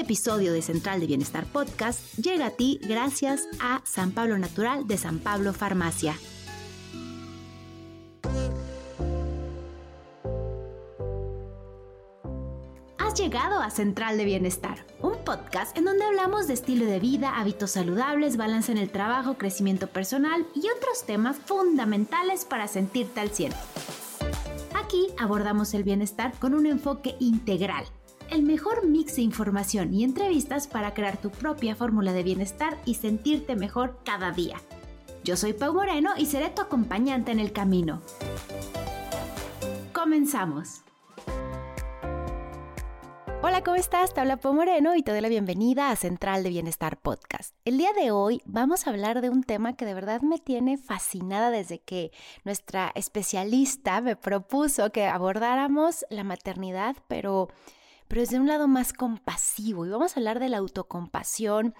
Episodio de Central de Bienestar Podcast llega a ti gracias a San Pablo Natural de San Pablo Farmacia. Has llegado a Central de Bienestar, un podcast en donde hablamos de estilo de vida, hábitos saludables, balance en el trabajo, crecimiento personal y otros temas fundamentales para sentirte al cielo. Aquí abordamos el bienestar con un enfoque integral el mejor mix de información y entrevistas para crear tu propia fórmula de bienestar y sentirte mejor cada día. Yo soy Pau Moreno y seré tu acompañante en el camino. Comenzamos. Hola, ¿cómo estás? Te habla Pau Moreno y te doy la bienvenida a Central de Bienestar Podcast. El día de hoy vamos a hablar de un tema que de verdad me tiene fascinada desde que nuestra especialista me propuso que abordáramos la maternidad, pero pero desde un lado más compasivo. Y vamos a hablar de la autocompasión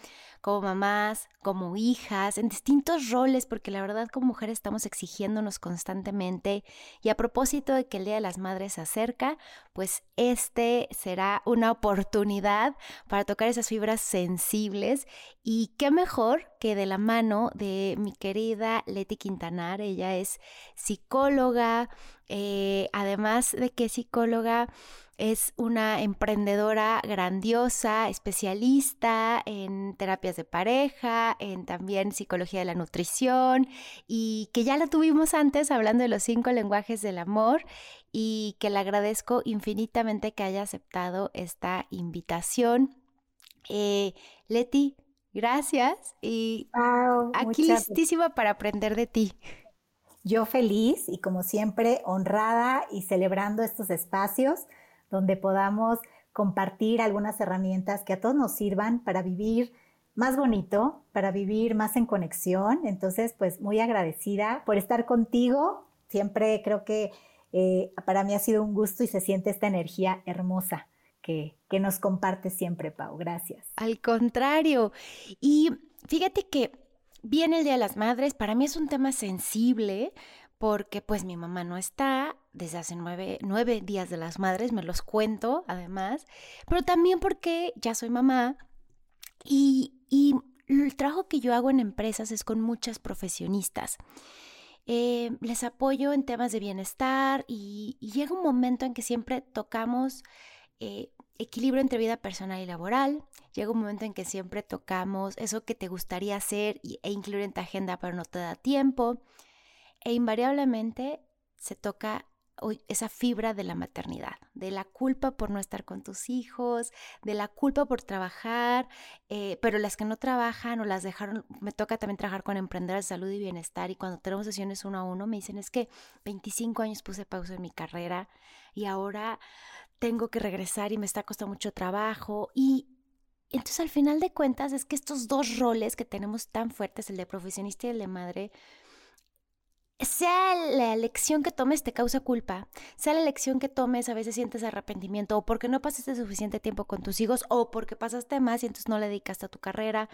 como mamás, como hijas, en distintos roles, porque la verdad como mujeres estamos exigiéndonos constantemente. Y a propósito de que el Día de las Madres se acerca, pues este será una oportunidad para tocar esas fibras sensibles. Y qué mejor que de la mano de mi querida Leti Quintanar. Ella es psicóloga, eh, además de que es psicóloga, es una emprendedora grandiosa, especialista en terapias de pareja, en también psicología de la nutrición y que ya la tuvimos antes hablando de los cinco lenguajes del amor y que le agradezco infinitamente que haya aceptado esta invitación. Eh, Leti, gracias y aquí listísima para aprender de ti. Yo feliz y como siempre honrada y celebrando estos espacios donde podamos compartir algunas herramientas que a todos nos sirvan para vivir más bonito, para vivir más en conexión. Entonces, pues muy agradecida por estar contigo. Siempre creo que eh, para mí ha sido un gusto y se siente esta energía hermosa que, que nos comparte siempre, Pau. Gracias. Al contrario. Y fíjate que viene el Día de las Madres, para mí es un tema sensible porque pues mi mamá no está desde hace nueve, días de las madres, me los cuento además, pero también porque ya soy mamá y, el trabajo que yo hago en empresas es con muchas profesionistas. Eh, les apoyo en temas de bienestar y, llega un momento en que siempre tocamos eh, equilibrio entre vida personal y laboral. Llega un momento en que siempre tocamos eso que te gustaría hacer e incluir en tu agenda pero no te da tiempo e invariablemente se toca esa fibra de la maternidad, de la culpa por no estar con tus hijos, de la culpa por trabajar, eh, pero las que no trabajan o las dejaron, me toca también trabajar con emprendedoras de salud y bienestar y cuando tenemos sesiones uno a uno me dicen es que 25 años puse pausa en mi carrera y ahora tengo que regresar y me está costando mucho trabajo y entonces al final de cuentas es que estos dos roles que tenemos tan fuertes, el de profesionista y el de madre, sea la elección que tomes te causa culpa, sea la elección que tomes a veces sientes arrepentimiento o porque no pasaste suficiente tiempo con tus hijos o porque pasaste más y entonces no le dedicaste a tu carrera.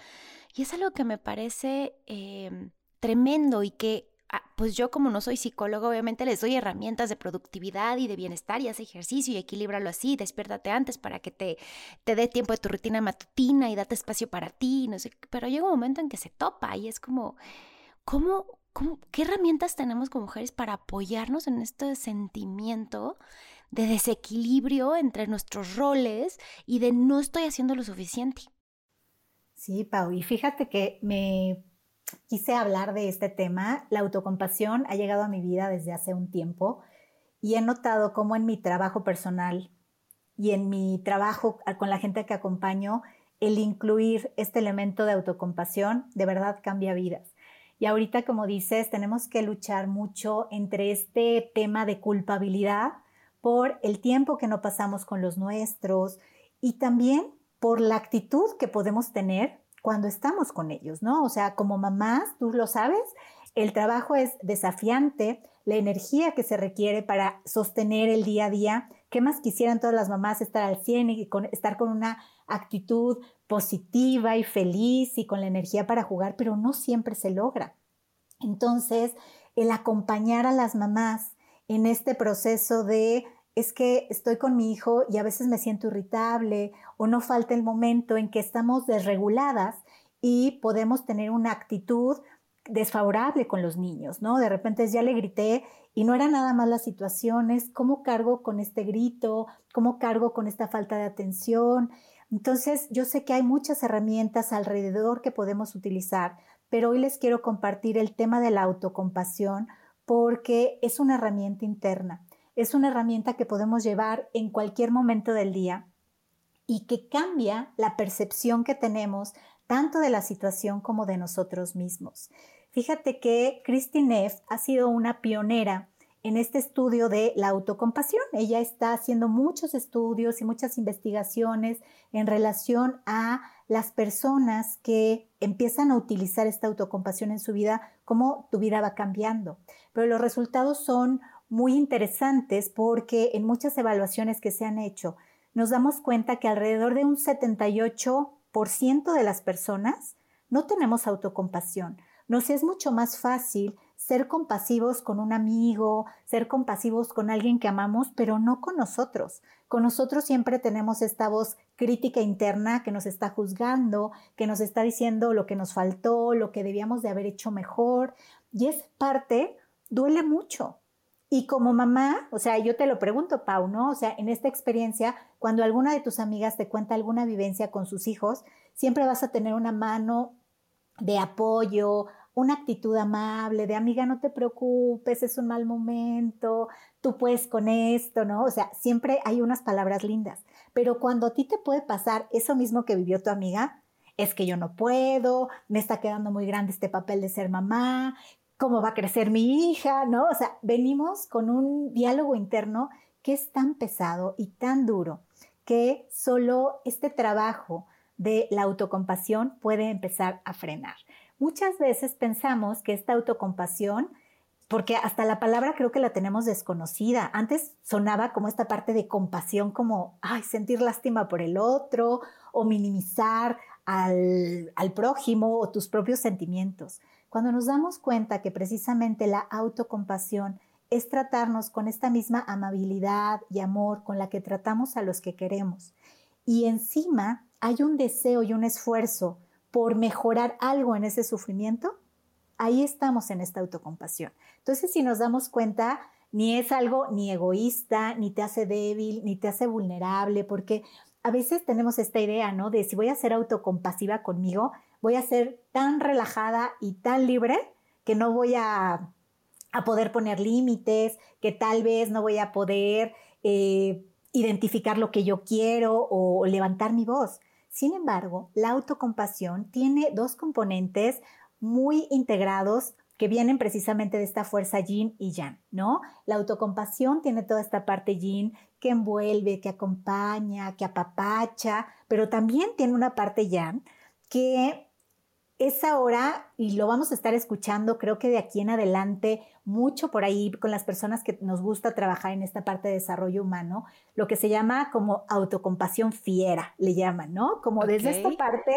Y es algo que me parece em, tremendo y que ah, pues yo como no soy psicólogo obviamente les doy herramientas de productividad y de bienestar y haz ejercicio y equilíbralo así, despiértate antes para que te, te dé tiempo de tu rutina matutina y date espacio para ti, no sé, pero llega un momento en que se topa y es como, ¿cómo, ¿qué herramientas tenemos como mujeres para apoyarnos en este sentimiento de desequilibrio entre nuestros roles y de no estoy haciendo lo suficiente? Sí, Pau, y fíjate que me quise hablar de este tema. La autocompasión ha llegado a mi vida desde hace un tiempo y he notado cómo en mi trabajo personal y en mi trabajo con la gente que acompaño, el incluir este elemento de autocompasión de verdad cambia vidas. Y ahorita, como dices, tenemos que luchar mucho entre este tema de culpabilidad por el tiempo que no pasamos con los nuestros y también por la actitud que podemos tener cuando estamos con ellos, ¿no? O sea, como mamás, tú lo sabes, el trabajo es desafiante, la energía que se requiere para sostener el día a día. ¿Qué más quisieran todas las mamás estar al 100 y estar con una actitud positiva y feliz y con la energía para jugar, pero no siempre se logra. Entonces, el acompañar a las mamás en este proceso de es que estoy con mi hijo y a veces me siento irritable o no falta el momento en que estamos desreguladas y podemos tener una actitud desfavorable con los niños, ¿no? De repente ya le grité y no era nada más las situaciones, cómo cargo con este grito, cómo cargo con esta falta de atención. Entonces, yo sé que hay muchas herramientas alrededor que podemos utilizar, pero hoy les quiero compartir el tema de la autocompasión porque es una herramienta interna, es una herramienta que podemos llevar en cualquier momento del día y que cambia la percepción que tenemos tanto de la situación como de nosotros mismos. Fíjate que Christine Neff ha sido una pionera en este estudio de la autocompasión. Ella está haciendo muchos estudios y muchas investigaciones en relación a las personas que empiezan a utilizar esta autocompasión en su vida, cómo tu vida va cambiando. Pero los resultados son muy interesantes porque en muchas evaluaciones que se han hecho, nos damos cuenta que alrededor de un 78% de las personas no tenemos autocompasión. Nos es mucho más fácil ser compasivos con un amigo, ser compasivos con alguien que amamos, pero no con nosotros. Con nosotros siempre tenemos esta voz crítica interna que nos está juzgando, que nos está diciendo lo que nos faltó, lo que debíamos de haber hecho mejor. Y es parte, duele mucho. Y como mamá, o sea, yo te lo pregunto, Pau, ¿no? O sea, en esta experiencia, cuando alguna de tus amigas te cuenta alguna vivencia con sus hijos, siempre vas a tener una mano de apoyo, una actitud amable, de amiga, no te preocupes, es un mal momento, tú puedes con esto, ¿no? O sea, siempre hay unas palabras lindas, pero cuando a ti te puede pasar eso mismo que vivió tu amiga, es que yo no puedo, me está quedando muy grande este papel de ser mamá, cómo va a crecer mi hija, ¿no? O sea, venimos con un diálogo interno que es tan pesado y tan duro que solo este trabajo de la autocompasión puede empezar a frenar. Muchas veces pensamos que esta autocompasión, porque hasta la palabra creo que la tenemos desconocida, antes sonaba como esta parte de compasión, como, ay, sentir lástima por el otro o minimizar al, al prójimo o tus propios sentimientos. Cuando nos damos cuenta que precisamente la autocompasión es tratarnos con esta misma amabilidad y amor con la que tratamos a los que queremos. Y encima hay un deseo y un esfuerzo por mejorar algo en ese sufrimiento, ahí estamos en esta autocompasión. Entonces, si nos damos cuenta, ni es algo ni egoísta, ni te hace débil, ni te hace vulnerable, porque a veces tenemos esta idea, ¿no? De si voy a ser autocompasiva conmigo, voy a ser tan relajada y tan libre que no voy a, poder poner límites, que tal vez no voy a poder eh, identificar lo que yo quiero o levantar mi voz. Sin embargo, la autocompasión tiene dos componentes muy integrados que vienen precisamente de esta fuerza yin y yang, ¿no? La autocompasión tiene toda esta parte yin que envuelve, que acompaña, que apapacha, pero también tiene una parte yang que es ahora, y lo vamos a estar escuchando, creo que de aquí en adelante, mucho por ahí con las personas que nos gusta trabajar en esta parte de desarrollo humano, lo que se llama como autocompasión fiera, le llaman, ¿no? Como desde esta parte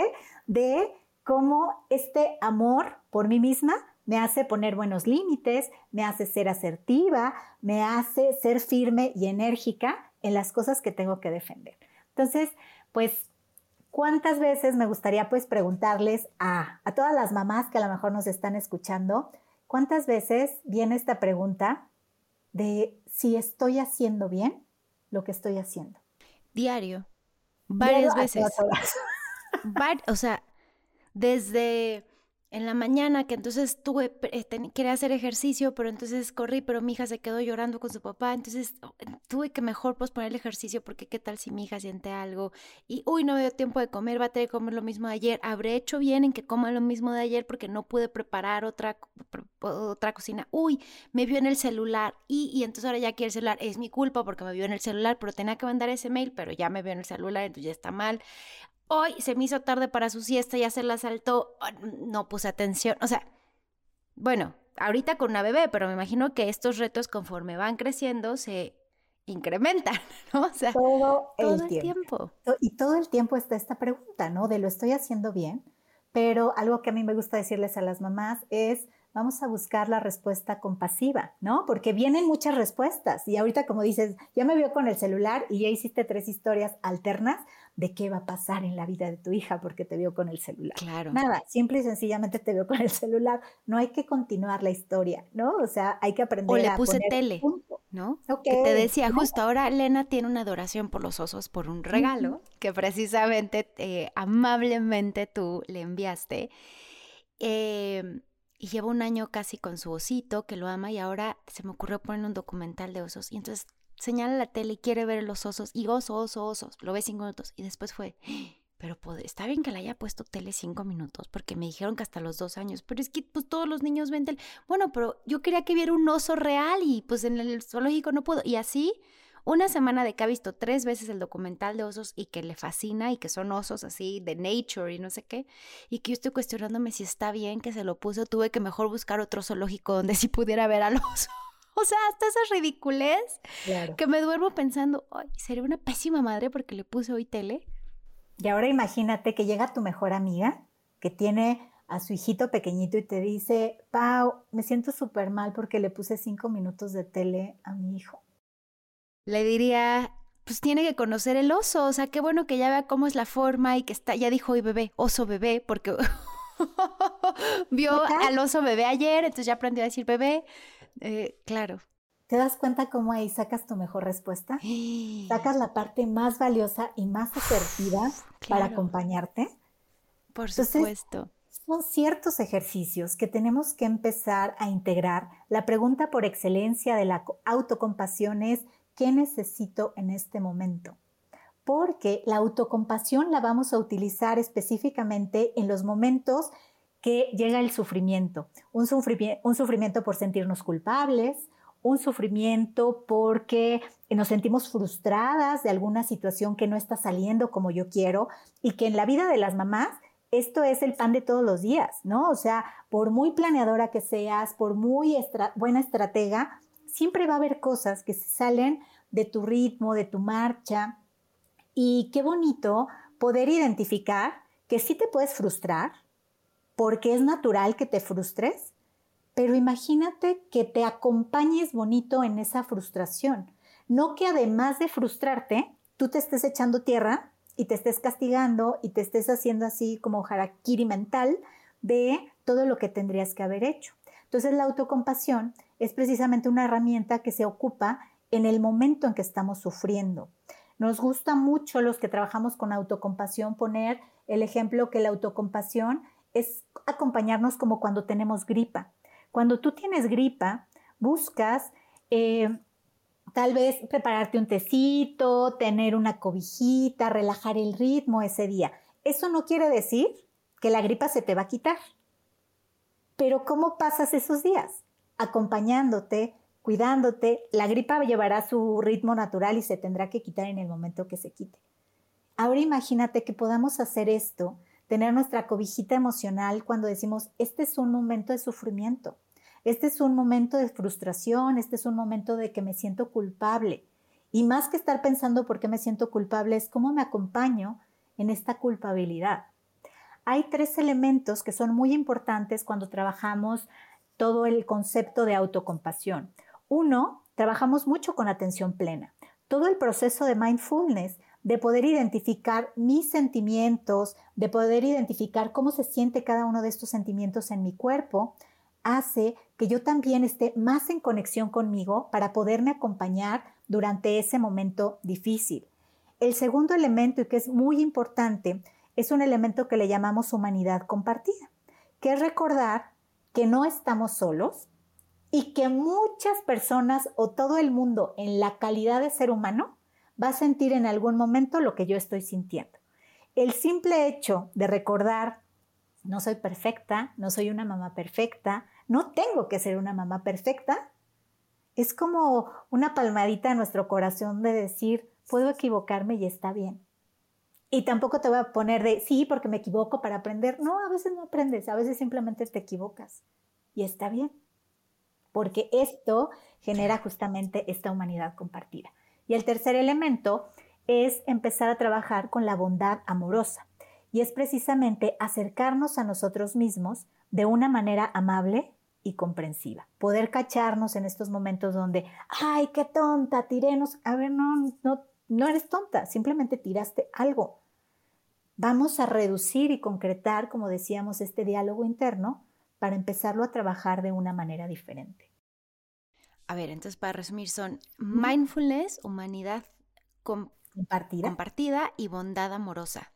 de cómo este amor por mí misma me hace poner buenos límites, me hace ser asertiva, me hace ser firme y enérgica en las cosas que tengo que defender. Entonces, pues ¿Cuántas veces me gustaría pues preguntarles a, a todas las mamás que a lo mejor nos están escuchando, cuántas veces viene esta pregunta de si estoy haciendo bien lo que estoy haciendo? Diario, varias veces. o sea, desde en la mañana, que entonces tuve, eh, quería hacer ejercicio, pero entonces corrí, pero mi hija se quedó llorando con su papá, entonces oh, tuve que mejor posponer el ejercicio porque qué tal si mi hija siente algo y, uy, no me dio tiempo de comer, va a tener que comer lo mismo de ayer, habré hecho bien en que coma lo mismo de ayer porque no pude preparar otra, otra cocina, uy, me vio en el celular y, y entonces ahora ya quiere el celular, es mi culpa porque me vio en el celular, pero tenía que mandar ese mail, pero ya me vio en el celular, entonces ya está mal. Hoy se me hizo tarde para su siesta, ya se la saltó, ah, no puse atención. O sea, bueno, ahorita con una bebé, pero me imagino que estos retos conforme van creciendo se incrementan, ¿no? O sea, todo el, tiempo. Y todo el tiempo está esta pregunta, ¿no? De lo estoy haciendo bien, pero algo que a mí me gusta decirles a las mamás es, vamos a buscar la respuesta compasiva, ¿no? Porque vienen muchas respuestas y ahorita como dices, ya me vio con el celular y ya hiciste tres historias alternas de qué va a pasar en la vida de tu hija porque te vio con el celular. Claro. Nada, simple y sencillamente te vio con el celular. No hay que continuar la historia, ¿no? O sea, hay que aprender o le puse tele, ¿no? que te decía, justo ahora Elena tiene una adoración por los osos por un regalo que precisamente eh, amablemente tú le enviaste. Eh, y lleva un año casi con su osito que lo ama y ahora se me ocurrió poner un documental de osos. Y entonces señala la tele y quiere ver los osos y oso, oso, osos, lo ve cinco minutos y después fue, pero está bien que le haya puesto tele cinco minutos porque me dijeron que hasta los dos años, pero es que pues todos los niños ven tele, bueno, pero yo quería que viera un oso real y pues en el zoológico no puedo. Y así una semana de que ha visto tres veces el documental de osos y que le fascina y que son osos así de nature y no sé qué, y que yo estoy cuestionándome si está bien que se lo puso, tuve que mejor buscar otro zoológico donde sí pudiera ver al oso. O sea, hasta esa ridiculez que me duermo pensando, ay, sería una pésima madre porque le puse hoy tele. Y ahora imagínate que llega tu mejor amiga que tiene a su hijito pequeñito y te dice, Pau, me siento súper mal porque le puse cinco minutos de tele a mi hijo le diría, pues tiene que conocer el oso, o sea, qué bueno que ya vea cómo es la forma y que está, ya dijo hoy bebé, oso bebé, porque vio al oso bebé ayer, entonces ya aprendió a decir bebé, eh, claro. ¿Te das cuenta cómo ahí sacas tu mejor respuesta? Sacas la parte más valiosa y más asertiva para acompañarte. Por supuesto. son ciertos ejercicios que tenemos que empezar a integrar. La pregunta por excelencia de la autocompasión es ¿qué necesito en este momento? Porque la autocompasión la vamos a utilizar específicamente en los momentos que llega el sufrimiento. Un, sufrimiento, por sentirnos culpables, un sufrimiento porque nos sentimos frustradas de alguna situación que no está saliendo como yo quiero y que en la vida de las mamás esto es el pan de todos los días, ¿no? O sea, por muy planeadora que seas, por muy buena estratega, siempre va a haber cosas que se salen de tu ritmo, de tu marcha. Y qué bonito poder identificar que sí te puedes frustrar, porque es natural que te frustres, pero imagínate que te acompañes bonito en esa frustración. No que además de frustrarte, tú te estés echando tierra y te estés castigando y te estés haciendo así como harakiri mental de todo lo que tendrías que haber hecho. Entonces la autocompasión es precisamente una herramienta que se ocupa en el momento en que estamos sufriendo. Nos gusta mucho los que trabajamos con autocompasión poner el ejemplo que la autocompasión es acompañarnos como cuando tenemos gripa. Cuando tú tienes gripa, buscas eh, tal vez prepararte un tecito, tener una cobijita, relajar el ritmo ese día. Eso no quiere decir que la gripa se te va a quitar. Pero ¿cómo pasas esos días? acompañándote, cuidándote. La gripa llevará su ritmo natural y se tendrá que quitar en el momento que se quite. Ahora imagínate que podamos hacer esto, tener nuestra cobijita emocional cuando decimos, este es un momento de sufrimiento, este es un momento de frustración, este es un momento de que me siento culpable. Y más que estar pensando por qué me siento culpable, es cómo me acompaño en esta culpabilidad. Hay tres elementos que son muy importantes cuando trabajamos todo el concepto de autocompasión. Uno, trabajamos mucho con atención plena. Todo el proceso de mindfulness, de poder identificar mis sentimientos, de poder identificar cómo se siente cada uno de estos sentimientos en mi cuerpo, hace que yo también esté más en conexión conmigo para poderme acompañar durante ese momento difícil. El segundo elemento, y que es muy importante, es un elemento que le llamamos humanidad compartida, que es recordar que no estamos solos y que muchas personas o todo el mundo en la calidad de ser humano va a sentir en algún momento lo que yo estoy sintiendo. El simple hecho de recordar, no soy perfecta, no soy una mamá perfecta, no tengo que ser una mamá perfecta, es como una palmadita a nuestro corazón de decir, puedo equivocarme y está bien. Y tampoco te voy a poner de, sí, porque me equivoco para aprender. No, a veces no aprendes, a veces simplemente te equivocas. Y está bien, porque esto genera justamente esta humanidad compartida. Y el tercer elemento es empezar a trabajar con la bondad amorosa. Y es precisamente acercarnos a nosotros mismos de una manera amable y comprensiva. Poder cacharnos en estos momentos donde, ay, qué tonta, tirenos. A ver, no, no, no eres tonta, simplemente tiraste algo. Vamos a reducir y concretar, como decíamos, este diálogo interno para empezarlo a trabajar de una manera diferente. A ver, entonces para resumir son mindfulness, humanidad compartida. compartida y bondad amorosa.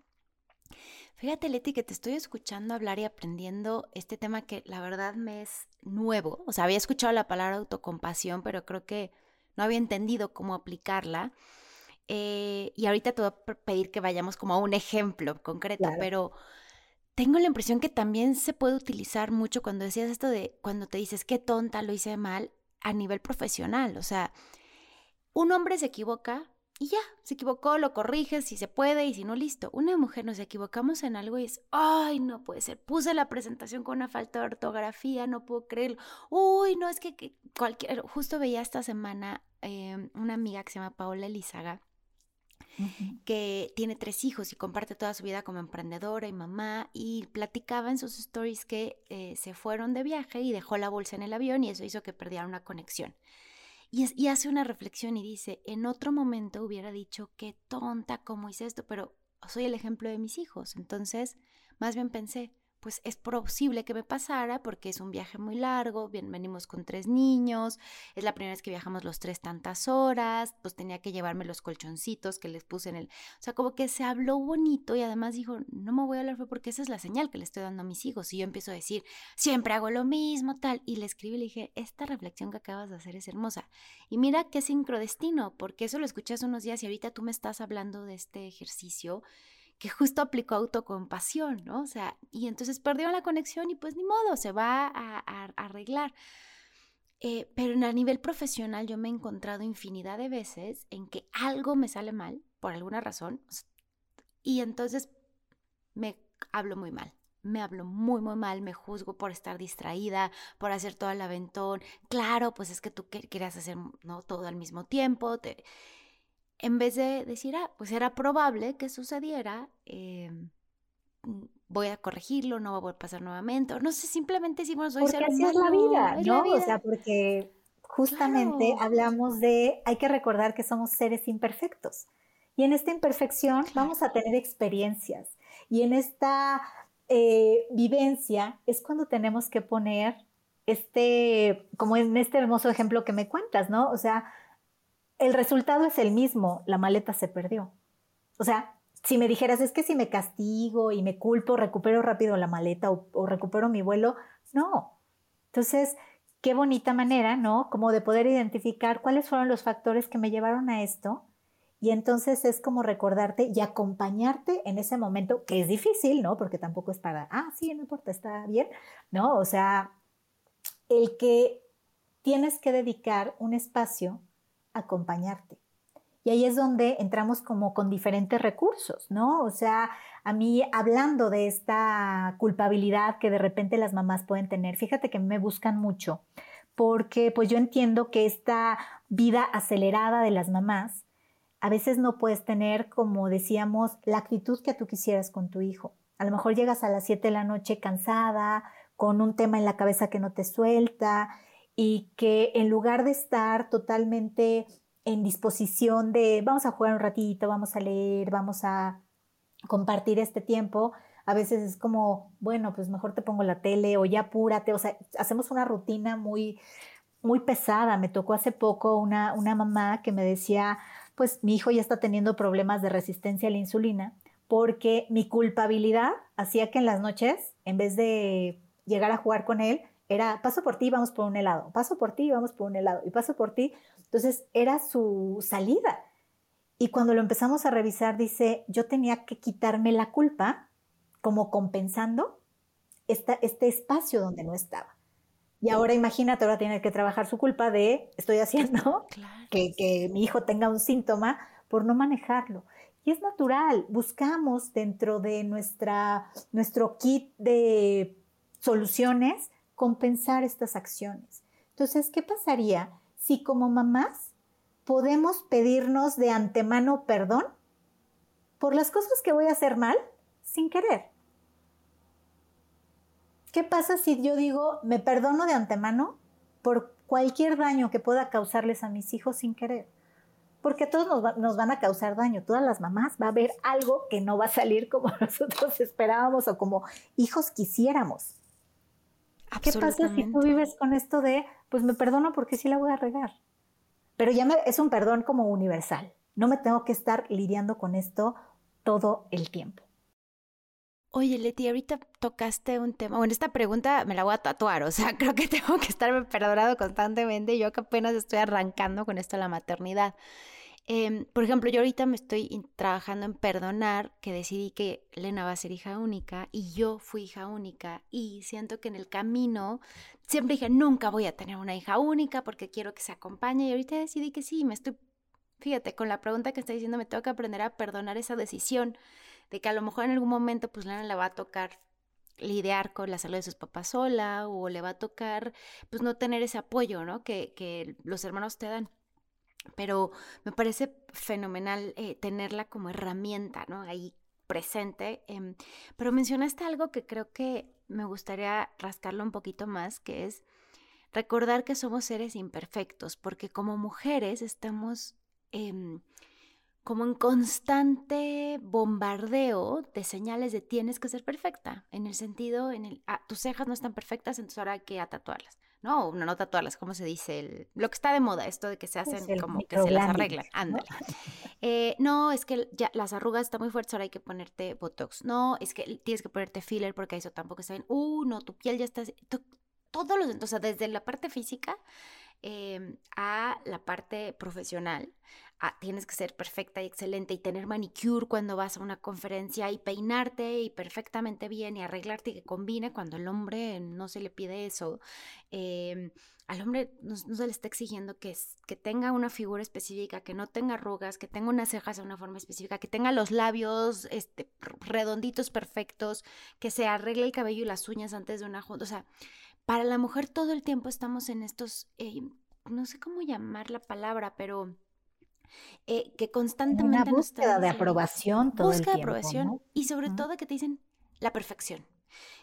Fíjate, Leti, que te estoy escuchando hablar y aprendiendo este tema que la verdad me es nuevo. O sea, había escuchado la palabra autocompasión, pero creo que no había entendido cómo aplicarla. Eh, y ahorita te voy a pedir que vayamos como a un ejemplo concreto, pero tengo la impresión que también se puede utilizar mucho cuando decías esto de cuando te dices qué tonta lo hice mal a nivel profesional. O sea, un hombre se equivoca, y ya, se equivocó, lo corriges si se puede y si no, listo. Una mujer nos equivocamos en algo y es, ay, no puede ser, puse la presentación con una falta de ortografía, no puedo creerlo. Uy, no, es que, cualquier, justo veía esta semana em, una amiga que se llama Paola Elizaga, que tiene tres hijos y comparte toda su vida como emprendedora y mamá y platicaba en sus stories que eh, se fueron de viaje y dejó la bolsa en el avión y eso hizo que perdieran una conexión. Y, hace una reflexión y dice, en otro momento hubiera dicho, qué tonta, cómo hice esto, pero soy el ejemplo de mis hijos. Entonces, más bien pensé, pues es posible que me pasara porque es un viaje muy largo, bien, venimos con tres niños, es la primera vez que viajamos los tres tantas horas, pues tenía que llevarme los colchoncitos que les puse en el... O sea, como que se habló bonito y además dijo, no me voy a hablar porque esa es la señal que le estoy dando a mis hijos. Y yo empiezo a decir, siempre hago lo mismo, tal. Y le escribí y le dije, esta reflexión que acabas de hacer es hermosa. Y mira qué sincrodestino, porque eso lo escuché hace unos días y ahorita tú me estás hablando de este ejercicio que justo aplicó autocompasión, ¿no? O sea, y entonces perdió la conexión y pues ni modo, se va a, arreglar. Eh, pero a nivel profesional yo me he encontrado infinidad de veces en que algo me sale mal, por alguna razón, y entonces me hablo muy mal. Me hablo muy, muy mal, me juzgo por estar distraída, por hacer todo el aventón. Claro, pues es que tú querías hacer ¿no? todo al mismo tiempo. Te en vez de decir, ah, pues era probable que sucediera, em, mm, voy a corregirlo, no va a pasar nuevamente, o no sé, simplemente decimos, soy porque así es la vida, ¿no? O sea, porque justamente hablamos de, hay que recordar que somos seres imperfectos. Y en esta imperfección vamos a tener experiencias. Y en esta eh, vivencia es cuando tenemos que poner este, como en este hermoso ejemplo que me cuentas, ¿no? O sea, el resultado es el mismo, la maleta se perdió. O sea, si me dijeras, es que si me castigo y me culpo, recupero rápido la maleta o, recupero mi vuelo, no. Entonces, qué bonita manera, ¿no? Como de poder identificar cuáles fueron los factores que me llevaron a esto. Y entonces es como recordarte y acompañarte en ese momento, que es difícil, ¿no? Porque tampoco es para, ah, sí, no importa, está bien, ¿no? O sea, el que tienes que dedicar un espacio acompañarte. Y ahí es donde entramos como con diferentes recursos, ¿no? O sea, a mí hablando de esta culpabilidad que de repente las mamás pueden tener, fíjate que me buscan mucho, porque pues yo entiendo que esta vida acelerada de las mamás, a veces no puedes tener, como decíamos, la actitud que tú quisieras con tu hijo. A lo mejor llegas a las 7 de la noche cansada, con un tema en la cabeza que no te suelta, y que en lugar de estar totalmente en disposición de vamos a jugar un ratito, vamos a leer, vamos a compartir este tiempo, a veces es como, bueno, pues mejor te pongo la tele o ya apúrate, o sea, hacemos una rutina muy, muy pesada. Me tocó hace poco una, una mamá que me decía, pues mi hijo ya está teniendo problemas de resistencia a la insulina porque mi culpabilidad hacía que en las noches, en vez de llegar a jugar con él, era paso por ti, vamos por un helado, paso por ti, vamos por un helado, y paso por ti. Entonces era su salida. Y cuando lo empezamos a revisar, dice, yo tenía que quitarme la culpa como compensando esta, este espacio donde no estaba. Y ahora imagínate, ahora tiene que trabajar su culpa de, estoy haciendo que, que mi hijo tenga un síntoma por no manejarlo. Y es natural, buscamos dentro de nuestra, nuestro kit de soluciones compensar estas acciones. Entonces, ¿qué pasaría si como mamás podemos pedirnos de antemano perdón por las cosas que voy a hacer mal sin querer? ¿Qué pasa si yo digo, me perdono de antemano por cualquier daño que pueda causarles a mis hijos sin querer? Porque todos nos, van a causar daño, todas las mamás va a haber algo que no va a salir como nosotros esperábamos o como hijos quisiéramos. ¿Qué pasa si tú vives con esto de, pues me perdono porque sí la voy a regar? Pero ya es un perdón como universal. No me tengo que estar lidiando con esto todo el tiempo. Oye, Leti, ahorita tocaste un tema. Bueno, esta pregunta me la voy a tatuar, o sea, creo que tengo que estarme perdonado constantemente. Yo que apenas estoy arrancando con esto de la maternidad. Em, por ejemplo, yo ahorita me estoy trabajando en perdonar que decidí que Lena va a ser hija única y yo fui hija única y siento que en el camino siempre dije, nunca voy a tener una hija única porque quiero que se acompañe y ahorita decidí que sí, me estoy, fíjate, con la pregunta que estoy diciendo, me tengo que aprender a perdonar esa decisión de que a lo mejor en algún momento pues Lena le va a tocar lidiar con la salud de sus papás sola o le va a tocar pues no tener ese apoyo, ¿no? Que, que los hermanos te dan. Pero me parece fenomenal eh, tenerla como herramienta, ¿no? Ahí presente. Em, pero mencionaste algo que creo que me gustaría rascarlo un poquito más, que es recordar que somos seres imperfectos, porque como mujeres estamos em, como en constante bombardeo de señales de tienes que ser perfecta, en el sentido, en el, ah, tus cejas no están perfectas, entonces ahora hay que tatuarlas. No, no, no tatuarlas, ¿cómo se dice? El, lo que está de moda, esto de que se hacen como que se las arreglan, ándale. Eh, ¿no? es que ya las arrugas están muy fuertes, ahora hay que ponerte Botox. No, es que tienes que ponerte filler porque eso tampoco está bien. Uh, no, tu piel ya está... Todos los, entonces, desde la parte física Em, a la parte profesional. tienes que ser perfecta y excelente y tener manicure cuando vas a una conferencia y peinarte y perfectamente bien y arreglarte y que combine cuando el hombre no se le pide eso. Em, al hombre no, se le está exigiendo que, que tenga una figura específica, que no tenga arrugas, que tenga unas cejas de una forma específica, que tenga los labios este, redonditos perfectos, que se arregle el cabello y las uñas antes de una junta. Para la mujer todo el tiempo estamos en estos, eh, no sé cómo llamar la palabra, pero eh, que constantemente... Una búsqueda de aprobación todo el tiempo. de aprobación y sobre todo que te dicen la perfección.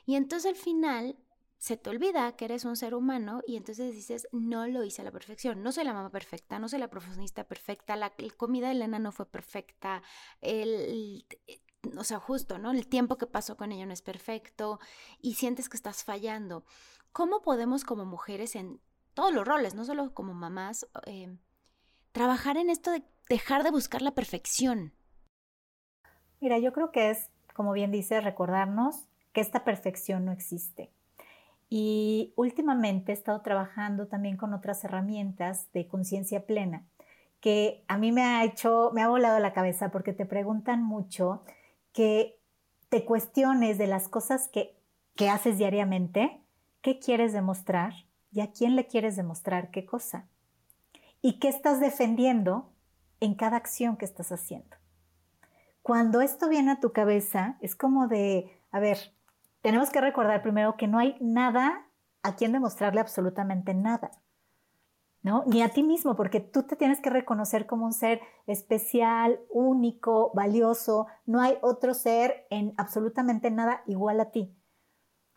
Y entonces al final se te olvida que eres un ser humano y entonces dices, no lo hice a la perfección, no soy la mamá perfecta, no soy la profesionista perfecta, la, comida de Elena no fue perfecta, el, o sea, justo, ¿no? El tiempo que pasó con ella no es perfecto y sientes que estás fallando. ¿Cómo podemos como mujeres en todos los roles, no solo como mamás, em, trabajar en esto de dejar de buscar la perfección? Mira, yo creo que es, como bien dice, recordarnos que esta perfección no existe. Y últimamente he estado trabajando también con otras herramientas de conciencia plena, que a mí me ha hecho, me ha volado la cabeza porque te preguntan mucho que te cuestiones de las cosas que, que haces diariamente qué quieres demostrar y a quién le quieres demostrar qué cosa. Y qué estás defendiendo en cada acción que estás haciendo. Cuando esto viene a tu cabeza, es como de, a ver, tenemos que recordar primero que no hay nada a quien demostrarle absolutamente nada. ¿no? Ni a ti mismo, porque tú te tienes que reconocer como un ser especial, único, valioso. No hay otro ser en absolutamente nada igual a ti.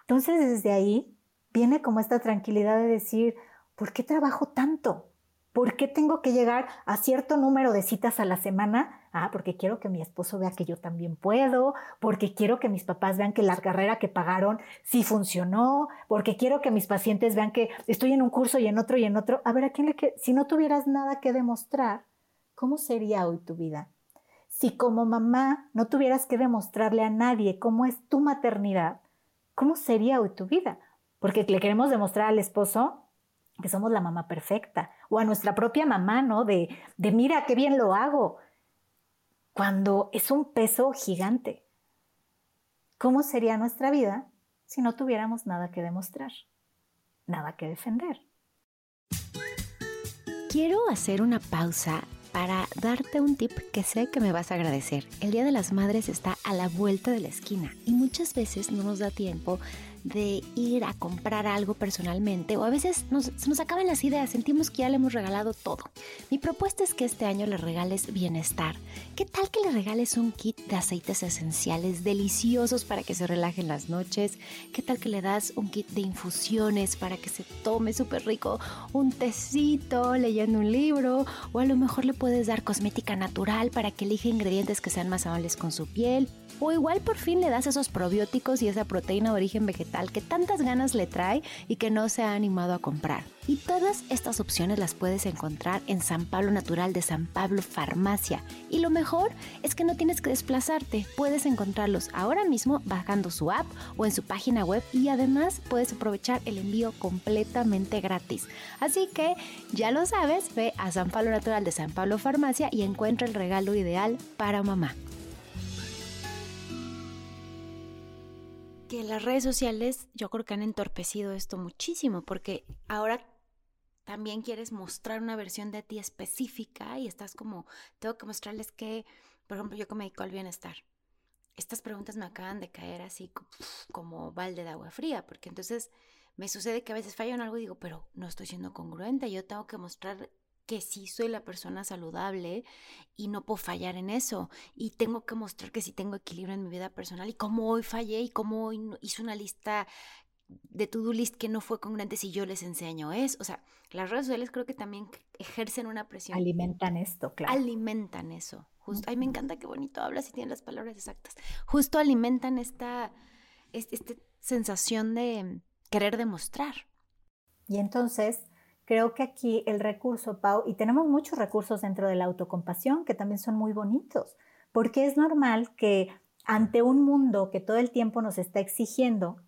Entonces, desde ahí, viene como esta tranquilidad de decir, ¿por qué trabajo tanto? ¿Por qué tengo que llegar a cierto número de citas a la semana? Ah, porque quiero que mi esposo vea que yo también puedo, porque quiero que mis papás vean que la carrera que pagaron sí funcionó, porque quiero que mis pacientes vean que estoy en un curso y en otro y en otro. A ver, ¿a quién le que si no tuvieras nada que demostrar, ¿cómo sería hoy tu vida? Si como mamá no tuvieras que demostrarle a nadie cómo es tu maternidad, ¿cómo sería hoy tu vida? Porque le queremos demostrar al esposo que somos la mamá perfecta, o a nuestra propia mamá, ¿no? De, de mira qué bien lo hago, cuando es un peso gigante. ¿Cómo sería nuestra vida si no tuviéramos nada que demostrar, nada que defender? Quiero hacer una pausa para darte un tip que sé que me vas a agradecer. El Día de las Madres está a la vuelta de la esquina y muchas veces no nos da tiempo de ir a comprar algo personalmente o a veces nos, se nos acaban las ideas, sentimos que ya le hemos regalado todo. Mi propuesta es que este año le regales bienestar. ¿Qué tal que le regales un kit de aceites esenciales deliciosos para que se relajen las noches? ¿Qué tal que le das un kit de infusiones para que se tome súper rico un tecito leyendo un libro? O a lo mejor le puedes dar cosmética natural para que elija ingredientes que sean más amables con su piel o igual por fin le das esos probióticos y esa proteína de origen vegetal que tantas ganas le trae y que no se ha animado a comprar. Y todas estas opciones las puedes encontrar en San Pablo Natural de San Pablo Farmacia. Y lo mejor es que no tienes que desplazarte, puedes encontrarlos ahora mismo bajando su app o en su página web y además puedes aprovechar el envío completamente gratis. Así que ya lo sabes, ve a San Pablo Natural de San Pablo Farmacia y encuentra el regalo ideal para mamá. Que las redes sociales yo creo que han entorpecido esto muchísimo porque ahora también quieres mostrar una versión de ti específica y estás como, tengo que mostrarles que, por ejemplo, yo que me dedico al bienestar. Estas preguntas me acaban de caer así como balde de agua fría, porque entonces me sucede que a veces fallo en algo y digo, pero no estoy siendo congruente, yo tengo que mostrar que sí soy la persona saludable y no puedo fallar en eso. Y tengo que mostrar que sí tengo equilibrio en mi vida personal y cómo hoy fallé y cómo hoy hice una lista de to-do list que no fue congruente si yo les enseño eso. O sea, las redes sociales creo que también ejercen una presión. Alimentan esto, claro. Alimentan eso. Justo, ay, me encanta qué bonito hablas y tienes las palabras exactas. Justo alimentan esta, esta, esta sensación de querer demostrar. Y entonces Creo que aquí el recurso, Pau, y tenemos muchos recursos dentro de la autocompasión que también son muy bonitos, porque es normal que ante un mundo que todo el tiempo nos está exigiendo,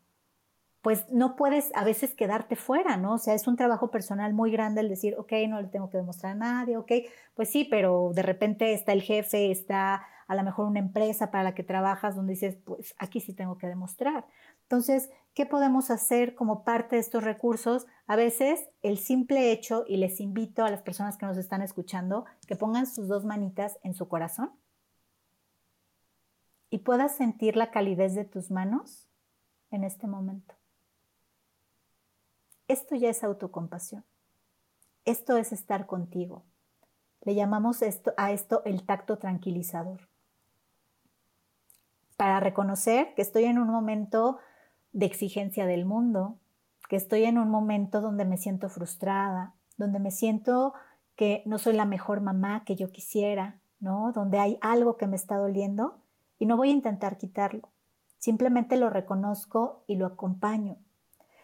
pues no puedes a veces quedarte fuera, ¿no? O sea, es un trabajo personal muy grande el decir, ok, no le tengo que demostrar a nadie, ok, pues sí, pero de repente está el jefe, está a lo mejor una empresa para la que trabajas donde dices, pues aquí sí tengo que demostrar. Entonces, ¿qué podemos hacer como parte de estos recursos? A veces el simple hecho, y les invito a las personas que nos están escuchando, que pongan sus dos manitas en su corazón y puedas sentir la calidez de tus manos en este momento. Esto ya es autocompasión. Esto es estar contigo. Le llamamos esto, a esto el tacto tranquilizador. Para reconocer que estoy en un momento de exigencia del mundo, que estoy en un momento donde me siento frustrada, donde me siento que no soy la mejor mamá que yo quisiera, ¿no? Donde hay algo que me está doliendo y no voy a intentar quitarlo. Simplemente lo reconozco y lo acompaño.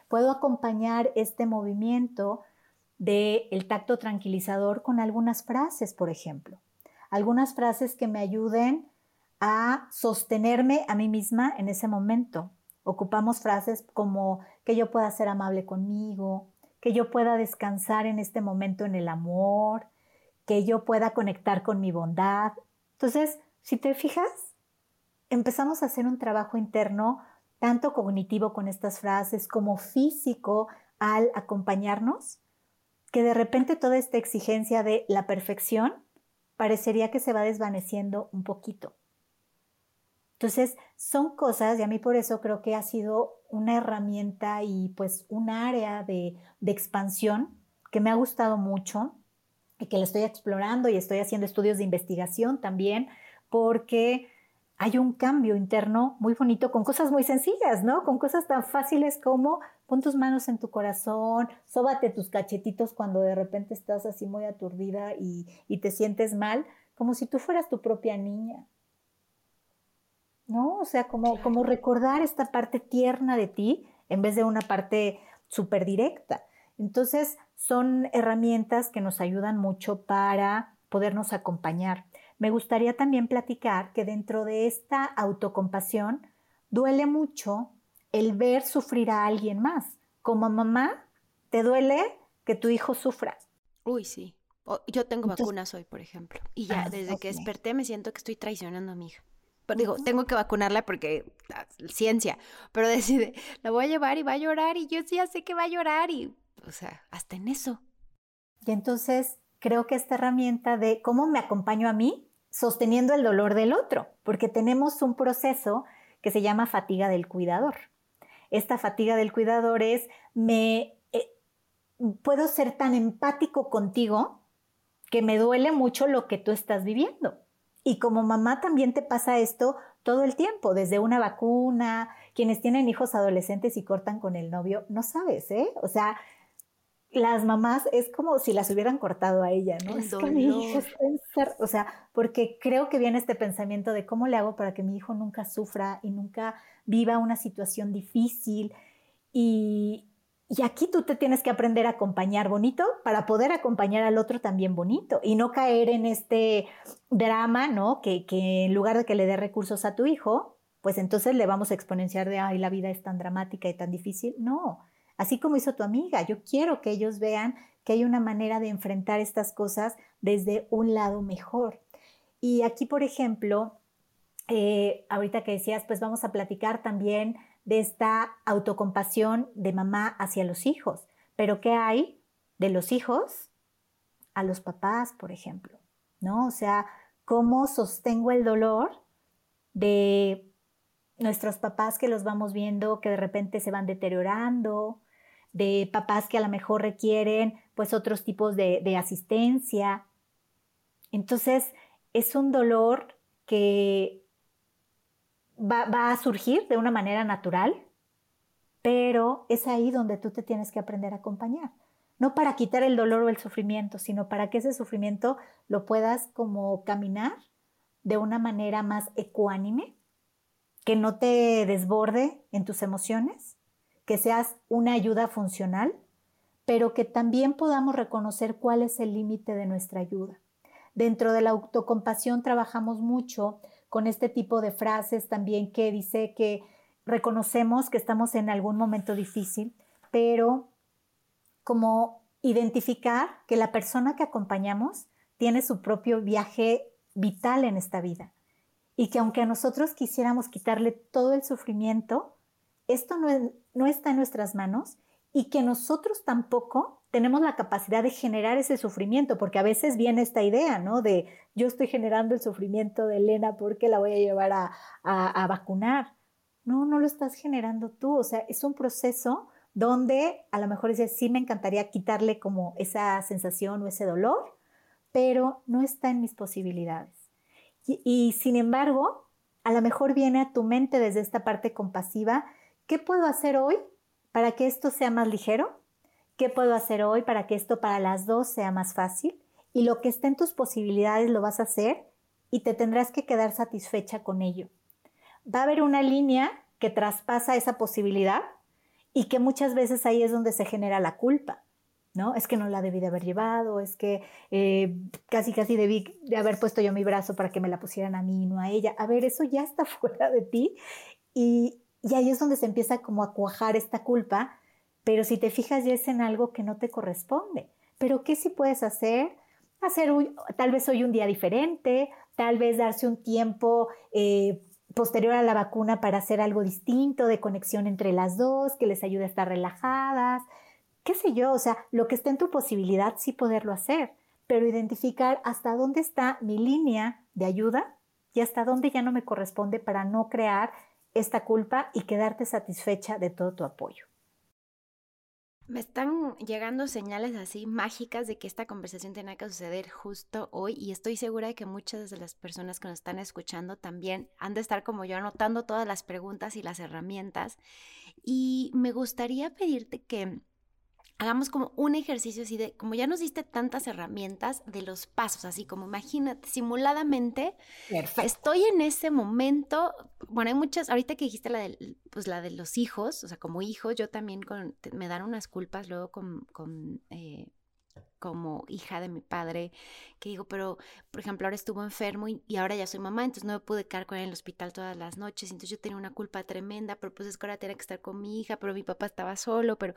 Puedo acompañar este movimiento del el tacto tranquilizador con algunas frases, por ejemplo. Algunas frases que me ayuden a sostenerme a mí misma en ese momento. Ocupamos frases como que yo pueda ser amable conmigo, que yo pueda descansar en este momento en el amor, que yo pueda conectar con mi bondad. Entonces, si te fijas, empezamos a hacer un trabajo interno tanto cognitivo con estas frases como físico al acompañarnos, que de repente toda esta exigencia de la perfección parecería que se va desvaneciendo un poquito. Entonces, son cosas, y a mí por eso creo que ha sido una herramienta y pues un área de, expansión que me ha gustado mucho y que la estoy explorando y estoy haciendo estudios de investigación también, porque hay un cambio interno muy bonito con cosas muy sencillas, ¿no? Con cosas tan fáciles como pon tus manos en tu corazón, sóbate tus cachetitos cuando de repente estás así muy aturdida y te sientes mal, como si tú fueras tu propia niña. ¿No? O sea, como, como recordar esta parte tierna de ti en vez de una parte súper directa. Entonces, son herramientas que nos ayudan mucho para podernos acompañar. Me gustaría también platicar que dentro de esta autocompasión duele mucho el ver sufrir a alguien más. Como mamá, te duele que tu hijo sufra. Uy, sí. Yo tengo vacunas hoy, por ejemplo. Y ya, ah, desde que desperté me siento que estoy traicionando a mi hija digo, tengo que vacunarla porque la ciencia, pero decide, la voy a llevar y va a llorar y yo sí ya sé que va a llorar y, o sea, hasta en eso. Y entonces creo que esta herramienta de cómo me acompaño a mí sosteniendo el dolor del otro, porque tenemos un proceso que se llama fatiga del cuidador. esta fatiga del cuidador es, me eh, puedo ser tan empático contigo que me duele mucho lo que tú estás viviendo. Y como mamá también te pasa esto todo el tiempo, desde una vacuna, quienes tienen hijos adolescentes y cortan con el novio, no sabes, ¿eh? O sea, las mamás es como si las hubieran cortado a ella, ¿no? es que mi hijo está en o sea, porque creo que viene este pensamiento de cómo le hago para que mi hijo nunca sufra y nunca viva una situación difícil y, y aquí tú te tienes que aprender a acompañar bonito para poder acompañar al otro también bonito y no caer en este drama, ¿no? Que, en lugar de que le dé recursos a tu hijo, pues entonces le vamos a exponenciar de, ay, la vida es tan dramática y tan difícil. No, así como hizo tu amiga, yo quiero que ellos vean que hay una manera de enfrentar estas cosas desde un lado mejor. Y aquí, por ejemplo, eh, ahorita que decías, pues vamos a platicar también de esta autocompasión de mamá hacia los hijos. Pero ¿qué hay de los hijos a los papás, por ejemplo? ¿No? O sea, ¿cómo sostengo el dolor de nuestros papás que los vamos viendo que de repente se van deteriorando, de papás que a lo mejor requieren pues otros tipos de, de asistencia. Entonces, es un dolor que va, a surgir de una manera natural, pero es ahí donde tú te tienes que aprender a acompañar. No para quitar el dolor o el sufrimiento, sino para que ese sufrimiento lo puedas como caminar de una manera más ecuánime, que no te desborde en tus emociones, que seas una ayuda funcional, pero que también podamos reconocer cuál es el límite de nuestra ayuda. Dentro de la autocompasión trabajamos mucho con este tipo de frases también que dice que reconocemos que estamos en algún momento difícil, pero como identificar que la persona que acompañamos tiene su propio viaje vital en esta vida y que aunque a nosotros quisiéramos quitarle todo el sufrimiento, esto no, no está en nuestras manos y que nosotros tampoco tenemos la capacidad de generar ese sufrimiento, porque a veces viene esta idea, ¿no? De yo estoy generando el sufrimiento de Elena porque la voy a llevar a, a, vacunar. No, no lo estás generando tú, o sea, es un proceso donde a lo mejor dices, sí me encantaría quitarle como esa sensación o ese dolor, pero no está en mis posibilidades. Y, y sin embargo, a lo mejor viene a tu mente desde esta parte compasiva, ¿qué puedo hacer hoy para que esto sea más ligero? ¿Qué puedo hacer hoy para que esto para las dos sea más fácil? Y lo que esté en tus posibilidades lo vas a hacer y te tendrás que quedar satisfecha con ello. Va a haber una línea que traspasa esa posibilidad y que muchas veces ahí es donde se genera la culpa. ¿no? Es que no la debí de haber llevado, es que eh, casi casi debí de haber puesto yo mi brazo para que me la pusieran a mí, no a ella. A ver, eso ya está fuera de ti y, y ahí es donde se empieza como a cuajar esta culpa pero si te fijas ya es en algo que no te corresponde. Pero ¿qué sí puedes hacer? Hacer tal vez hoy un día diferente, tal vez darse un tiempo eh, posterior a la vacuna para hacer algo distinto de conexión entre las dos, que les ayude a estar relajadas, qué sé yo, o sea, lo que esté en tu posibilidad sí poderlo hacer, pero identificar hasta dónde está mi línea de ayuda y hasta dónde ya no me corresponde para no crear esta culpa y quedarte satisfecha de todo tu apoyo. Me están llegando señales así mágicas de que esta conversación tenía que suceder justo hoy y estoy segura de que muchas de las personas que nos están escuchando también han de estar como yo anotando todas las preguntas y las herramientas. Y me gustaría pedirte que hagamos como un ejercicio así de, como ya nos diste tantas herramientas de los pasos, así como imagínate, simuladamente, estoy en ese momento, bueno, hay muchas, ahorita que dijiste la de, pues la de los hijos, o sea, como hijos, yo también con, me dan unas culpas luego con, con eh, como hija de mi padre, que digo, pero por ejemplo ahora estuvo enfermo y, ahora ya soy mamá, entonces no me pude quedar con él en el hospital todas las noches, entonces yo tenía una culpa tremenda, pero pues es que ahora tenía que estar con mi hija, pero mi papá estaba solo, pero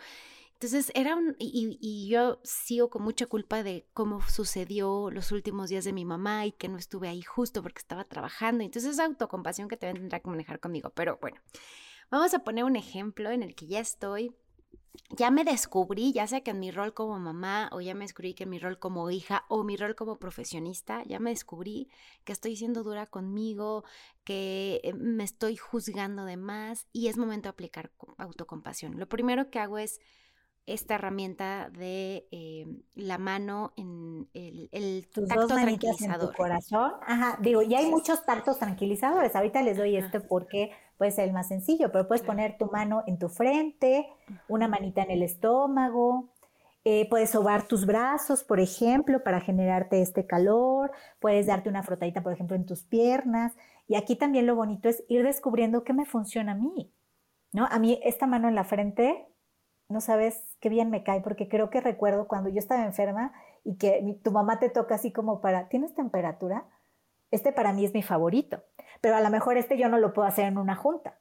entonces era un, y, yo sigo con mucha culpa de cómo sucedió los últimos días de mi mamá y que no estuve ahí justo porque estaba trabajando, entonces esa autocompasión que también tendrá que manejar conmigo, pero bueno, vamos a poner un ejemplo en el que ya estoy ya me descubrí, ya sea que en mi rol como mamá o ya me descubrí que en mi rol como hija o mi rol como profesionista, ya me descubrí que estoy siendo dura conmigo, que eh, me estoy juzgando de más y es momento de aplicar autocompasión. Lo primero que hago es esta herramienta de eh, la mano en el, el tacto tranquilizador. En tu corazón. Ajá, digo, ya hay muchos tactos tranquilizadores. Ahorita les doy este porque puede ser el más sencillo, pero puedes poner tu mano en tu frente, una manita en el estómago, eh, puedes sobar tus brazos, por ejemplo, para generarte este calor, puedes darte una frotadita, por ejemplo, en tus piernas. Y aquí también lo bonito es ir descubriendo qué me funciona a mí. ¿No? A mí esta mano en la frente no sabes qué bien me cae, porque creo que recuerdo cuando yo estaba enferma y que tu mamá te toca así como para, ¿tienes temperatura? Este para mí es mi favorito, pero a lo mejor este yo no lo puedo hacer en una junta,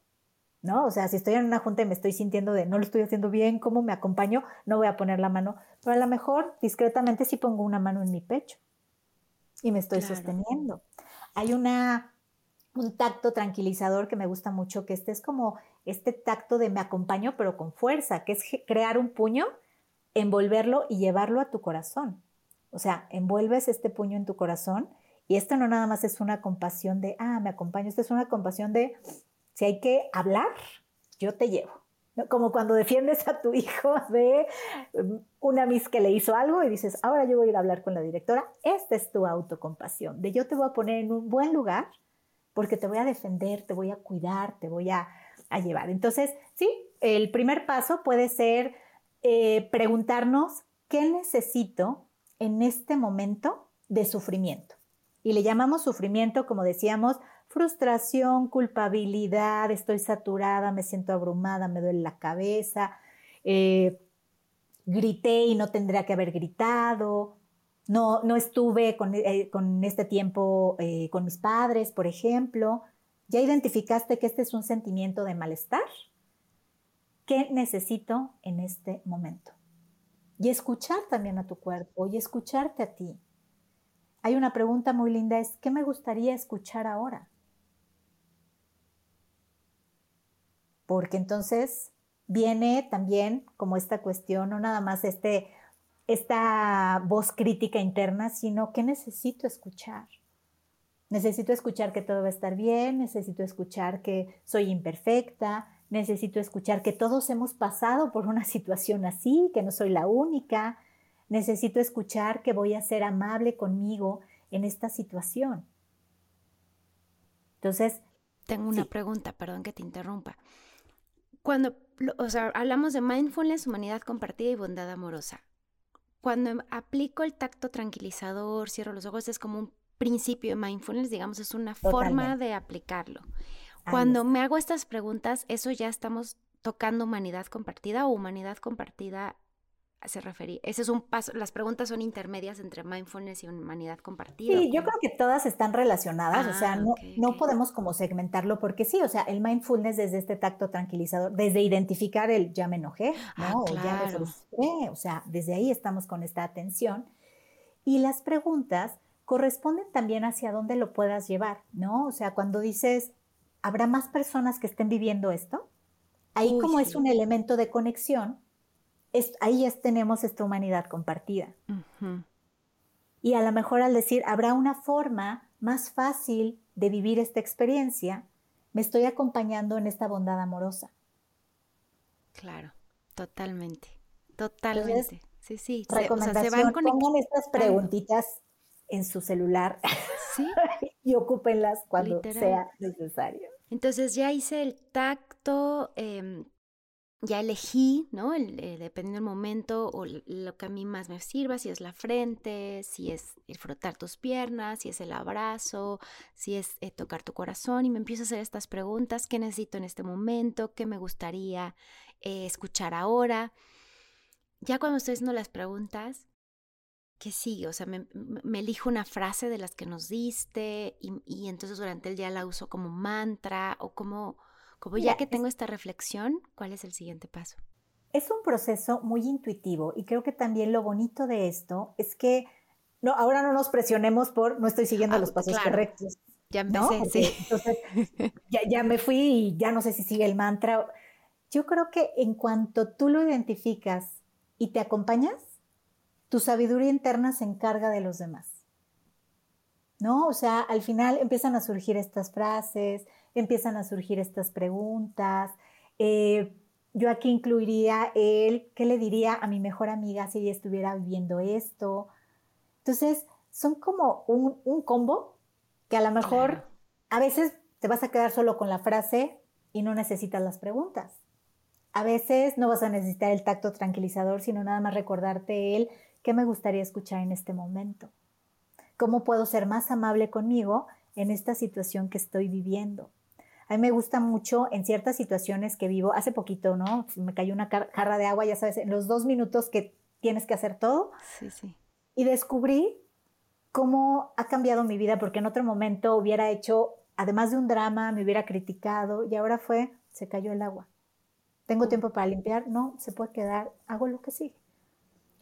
¿no? O sea, si estoy en una junta y me estoy sintiendo de no lo estoy haciendo bien, ¿cómo me acompaño? No voy a poner la mano, pero a lo mejor discretamente sí pongo una mano en mi pecho y me estoy sosteniendo. Hay una un tacto tranquilizador que me gusta mucho, que este es como este tacto de me acompaño pero con fuerza, que es crear un puño, envolverlo y llevarlo a tu corazón. O sea, envuelves este puño en tu corazón y esto no nada más es una compasión de, ah, me acompaño, esto es una compasión de, si hay que hablar, yo te llevo. Como cuando defiendes a tu hijo de mm, una mis que le hizo algo y dices, ahora yo voy a ir a hablar con la directora. Esta es tu autocompasión, de yo te voy a poner en un buen lugar porque te voy a defender, te voy a cuidar, te voy a, llevar. Entonces, sí, el primer paso puede ser eh, preguntarnos qué necesito en este momento de sufrimiento. Y le llamamos sufrimiento, como decíamos, frustración, culpabilidad, estoy saturada, me siento abrumada, me duele la cabeza, eh, grité y no tendría que haber gritado, no, no estuve con, eh, este tiempo eh, con mis padres, por ejemplo. ¿Ya identificaste que este es un sentimiento de malestar? ¿Qué necesito en este momento? Y escuchar también a tu cuerpo y escucharte a ti. Hay una pregunta muy linda, es ¿qué me gustaría escuchar ahora? Porque entonces viene también como esta cuestión, no nada más este esta voz crítica interna, sino que necesito escuchar. Necesito escuchar que todo va a estar bien, necesito escuchar que soy imperfecta, necesito escuchar que todos hemos pasado por una situación así, que no soy la única, necesito escuchar que voy a ser amable conmigo en esta situación. Entonces... Tengo una pregunta, perdón que te interrumpa. Cuando, o sea, hablamos de mindfulness, humanidad compartida y bondad amorosa cuando aplico el tacto tranquilizador, cierro los ojos, es como un principio de mindfulness, digamos, es una forma de aplicarlo. Cuando me hago estas preguntas, eso ya estamos tocando humanidad compartida o humanidad compartida se refería. Ese es un paso. Las preguntas son intermedias entre mindfulness y humanidad compartida. Sí, yo creo que todas están relacionadas. o sea, ah, no, no podemos como segmentarlo porque sí, o sea, el mindfulness desde este tacto tranquilizador, desde identificar el ya me enojé, ah, ¿no? o ya me frustré. O sea, desde ahí estamos con esta atención. Y las preguntas corresponden también hacia dónde lo puedas llevar, ¿no? O sea, cuando dices, ¿habrá más personas que estén viviendo esto? Ahí como es un elemento de conexión, ahí ya tenemos esta humanidad compartida. Y a lo mejor al decir, habrá una forma más fácil de vivir esta experiencia, me estoy acompañando en esta bondad amorosa. Claro, totalmente, totalmente. sí, sí. Recomendación, se, van pongan estas preguntitas en su celular ¿Sí? y ocúpenlas cuando sea necesario. Entonces ya hice el tacto, em, ya elegí, ¿no? Eh, dependiendo del momento o lo que a mí más me sirva, si es la frente, si es el frotar tus piernas, si es el abrazo, si es eh, tocar tu corazón y me empiezo a hacer estas preguntas, ¿qué necesito en este momento? ¿Qué me gustaría eh, escuchar ahora? Ya cuando estoy haciendo las preguntas, ¿qué sigue? O sea, me, elijo una frase de las que nos diste y entonces durante el día la uso como mantra o como como ya que tengo esta reflexión, ¿cuál es el siguiente paso? Es un proceso muy intuitivo y creo que también lo bonito de esto es que no, ahora no nos presionemos por no estoy siguiendo ah, los pasos correctos. Ya empecé, sí. Entonces, ya, ya me fui y ya no sé si sigue el mantra. Yo creo que en cuanto tú lo identificas y te acompañas, tu sabiduría interna se encarga de los demás. ¿No? O sea, al final empiezan a surgir estas frases, empiezan a surgir estas preguntas. Eh, yo aquí incluiría el, ¿qué le diría a mi mejor amiga si ella estuviera viviendo esto? Entonces, son como un, combo que a lo mejor a veces te vas a quedar solo con la frase y no necesitas las preguntas. A veces no vas a necesitar el tacto tranquilizador, sino nada más recordarte el qué me gustaría escuchar en este momento. ¿Cómo puedo ser más amable conmigo en esta situación que estoy viviendo? A mí me gusta mucho en ciertas situaciones que vivo. Hace poquito, ¿no? Me cayó una jarra de agua, ya sabes, en los dos minutos que tienes que hacer todo. Sí, sí. Y descubrí cómo ha cambiado mi vida, porque en otro momento hubiera hecho, además de un drama, me hubiera criticado y ahora fue, se cayó el agua. ¿Tengo tiempo para limpiar? No, se puede quedar, hago lo que sigue.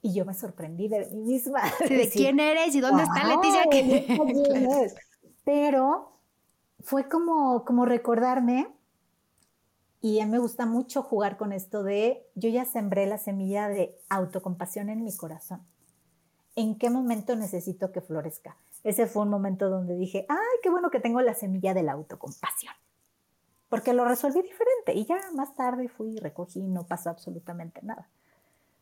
Y yo me sorprendí de mí misma. ¿De quién eres y dónde está Leticia? Pero fue como, como recordarme, y a mí me gusta mucho jugar con esto de, yo ya sembré la semilla de autocompasión en mi corazón. ¿En qué momento necesito que florezca? Ese fue un momento donde dije, ay, qué bueno que tengo la semilla de la autocompasión porque lo resolví diferente y ya más tarde fui y recogí y no pasó absolutamente nada.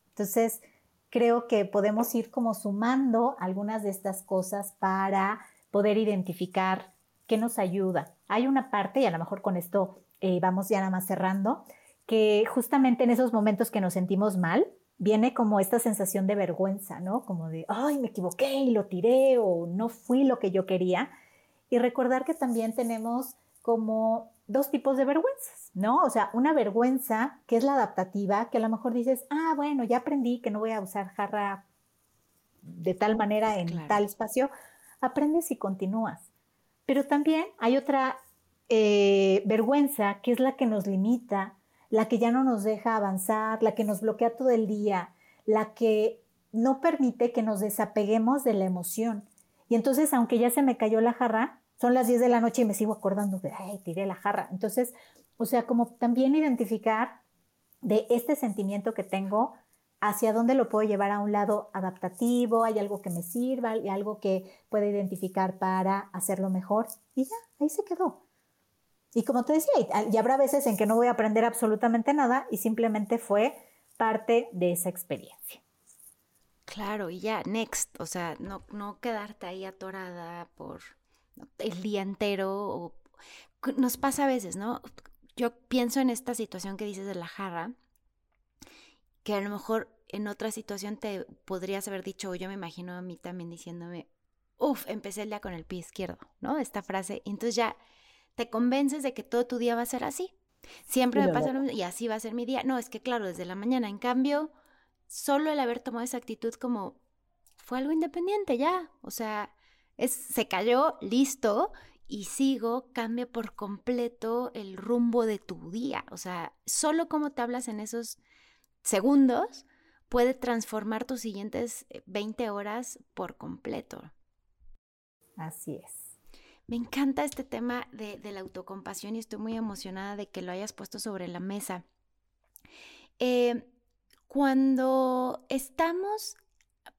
Entonces, creo que podemos ir como sumando algunas de estas cosas para poder identificar qué nos ayuda. Hay una parte, y a lo mejor con esto eh, vamos ya nada más cerrando, que justamente en esos momentos que nos sentimos mal, viene como esta sensación de vergüenza, ¿no? Como de, ay, me equivoqué y lo tiré o no fui lo que yo quería. Y recordar que también tenemos como dos tipos de vergüenzas, ¿no? O sea, una vergüenza que es la adaptativa, que a lo mejor dices, ah, bueno, ya aprendí que no voy a usar jarra de tal manera en tal espacio, aprendes y continúas. Pero también hay otra eh, vergüenza que es la que nos limita, la que ya no nos deja avanzar, la que nos bloquea todo el día, la que no permite que nos desapeguemos de la emoción. Y entonces, aunque ya se me cayó la jarra, son las 10 de la noche y me sigo acordando de, ay, tiré la jarra. Entonces, o sea, como también identificar de este sentimiento que tengo, hacia dónde lo puedo llevar a un lado adaptativo, hay algo que me sirva, hay algo que pueda identificar para hacerlo mejor y ya, ahí se quedó. Y como te decía, y habrá veces en que no voy a aprender absolutamente nada y simplemente fue parte de esa experiencia. Claro, y ya, next, o sea, no, no quedarte ahí atorada por el día entero. nos pasa a veces, ¿no? Yo pienso en esta situación que dices de la jarra, que a lo mejor en otra situación te podrías haber dicho, o yo me imagino a mí también diciéndome, uff, empecé el día con el pie izquierdo, ¿no? Esta frase. Y entonces ya te convences de que todo tu día va a ser así. Siempre me pasa lo mismo y así va a ser mi día. No, es que claro, desde la mañana. En cambio, solo el haber tomado esa actitud como fue algo independiente ya. O sea, es, se cayó, listo, y sigo, cambia por completo el rumbo de tu día. O sea, solo como te hablas en esos segundos puede transformar tus siguientes 20 eh, horas por completo. Así es. Me encanta este tema de, la autocompasión y estoy muy emocionada de que lo hayas puesto sobre la mesa. Eh, cuando estamos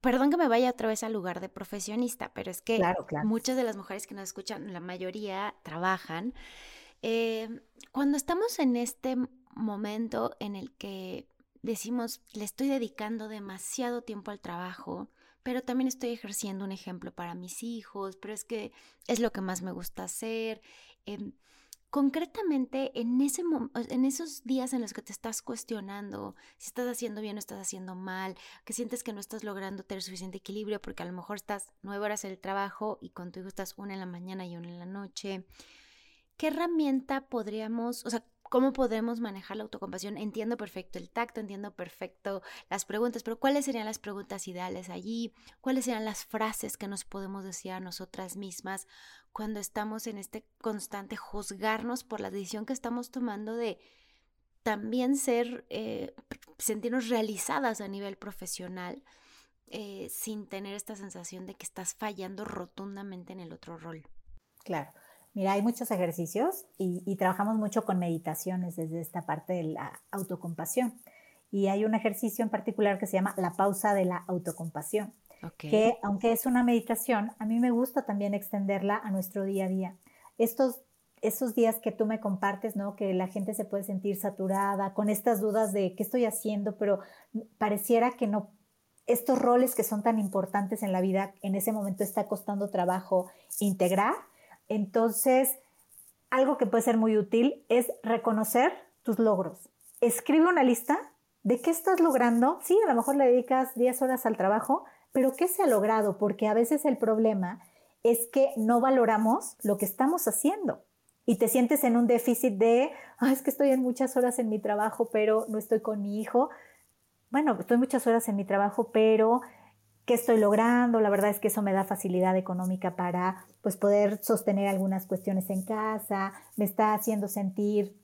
perdón que me vaya otra vez al lugar de profesionista, pero es que muchas de las mujeres que nos escuchan, la mayoría trabajan. Eh, cuando estamos en este momento en el que decimos, le estoy dedicando demasiado tiempo al trabajo, pero también estoy ejerciendo un ejemplo para mis hijos, pero es que es lo que más me gusta hacer. Em, concretamente en, ese en esos días en los que te estás cuestionando si estás haciendo bien o estás haciendo mal, que sientes que no estás logrando tener suficiente equilibrio porque a lo mejor estás nueve horas en el trabajo y con tu hijo estás una en la mañana y una en la noche, ¿qué herramienta podríamos, o sea, cómo podemos manejar la autocompasión? Entiendo perfecto el tacto, entiendo perfecto las preguntas, pero ¿cuáles serían las preguntas ideales allí? ¿Cuáles serían las frases que nos podemos decir a nosotras mismas? cuando estamos en este constante juzgarnos por la decisión que estamos tomando de también ser, eh, sentirnos realizadas a nivel profesional eh, sin tener esta sensación de que estás fallando rotundamente en el otro rol. Claro. Mira, hay muchos ejercicios y, trabajamos mucho con meditaciones desde esta parte de la autocompasión. Y hay un ejercicio en particular que se llama la pausa de la autocompasión, que aunque es una meditación, a mí me gusta también extenderla a nuestro día a día. Estos esos días que tú me compartes, ¿no? Que la gente se puede sentir saturada con estas dudas de qué estoy haciendo, pero pareciera que no, estos roles que son tan importantes en la vida, en ese momento está costando trabajo integrar. Entonces, algo que puede ser muy útil es reconocer tus logros. Escribe una lista de qué estás logrando. Sí, a lo mejor le dedicas 10 horas al trabajo, pero ¿qué se ha logrado? Porque a veces el problema es que no valoramos lo que estamos haciendo y te sientes en un déficit de, es que estoy en muchas horas en mi trabajo, pero no estoy con mi hijo. Bueno, estoy muchas horas en mi trabajo, pero ¿qué estoy logrando? La verdad es que eso me da facilidad económica para pues, poder sostener algunas cuestiones en casa, me está haciendo sentir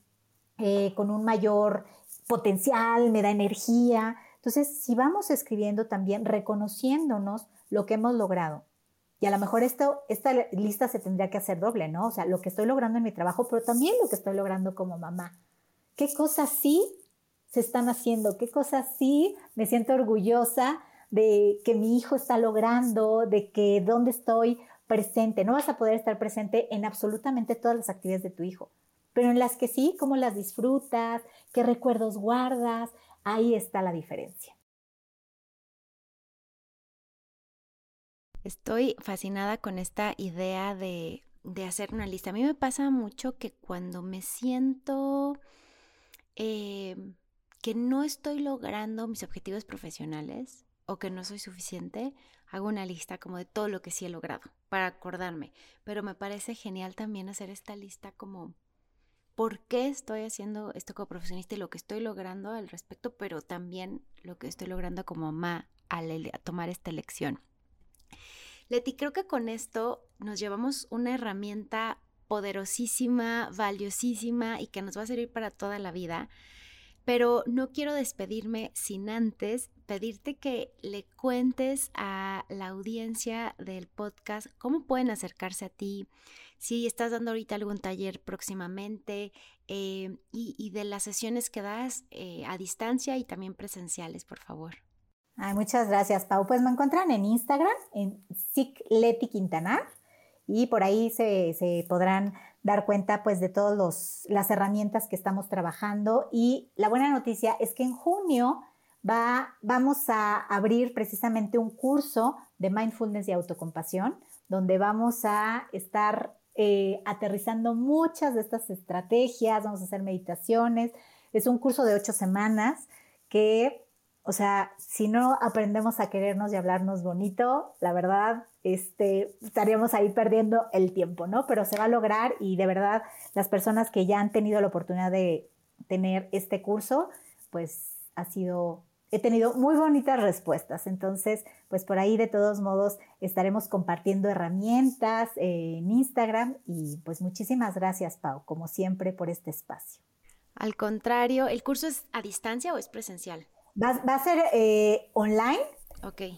eh, con un mayor potencial, me da energía. Entonces, si vamos escribiendo también, reconociéndonos lo que hemos logrado, y a lo mejor esto, esta lista se tendría que hacer doble, ¿no? O sea, lo que estoy logrando en mi trabajo, pero también lo que estoy logrando como mamá. ¿Qué cosas sí se están haciendo? ¿Qué cosas sí me siento orgullosa de que mi hijo está logrando, de que dónde estoy presente? No vas a poder estar presente en absolutamente todas las actividades de tu hijo, pero en las que sí, cómo las disfrutas, qué recuerdos guardas, ahí está la diferencia. Estoy fascinada con esta idea de, hacer una lista. A mí me pasa mucho que cuando me siento eh, que no estoy logrando mis objetivos profesionales o que no soy suficiente, hago una lista como de todo lo que sí he logrado para acordarme. Pero me parece genial también hacer esta lista como por qué estoy haciendo esto como profesionista y lo que estoy logrando al respecto, pero también lo que estoy logrando como mamá al tomar esta elección. Leti, creo que con esto nos llevamos una herramienta poderosísima, valiosísima y que nos va a servir para toda la vida. Pero no quiero despedirme sin antes pedirte que le cuentes a la audiencia del podcast cómo pueden acercarse a ti, si estás dando ahorita algún taller próximamente eh, y, de las sesiones que das eh, a distancia y también presenciales, por favor muchas gracias, Pau. Pues me encuentran en Instagram, en Leti Quintanar, y por ahí se, podrán dar cuenta pues de todas las herramientas que estamos trabajando. Y la buena noticia es que en junio va, vamos a abrir precisamente un curso de mindfulness y autocompasión, donde vamos a estar eh, aterrizando muchas de estas estrategias, vamos a hacer meditaciones. Es un curso de ocho semanas que o sea, si no aprendemos a querernos y hablarnos bonito, la verdad, este, estaríamos ahí perdiendo el tiempo, ¿no? Pero se va a lograr y de verdad las personas que ya han tenido la oportunidad de tener este curso, pues ha sido, he tenido muy bonitas respuestas. Entonces, pues por ahí de todos modos estaremos compartiendo herramientas en Instagram y pues muchísimas gracias, Pau, como siempre, por este espacio. Al contrario, ¿el curso es a distancia o es presencial? Va, va a ser eh, online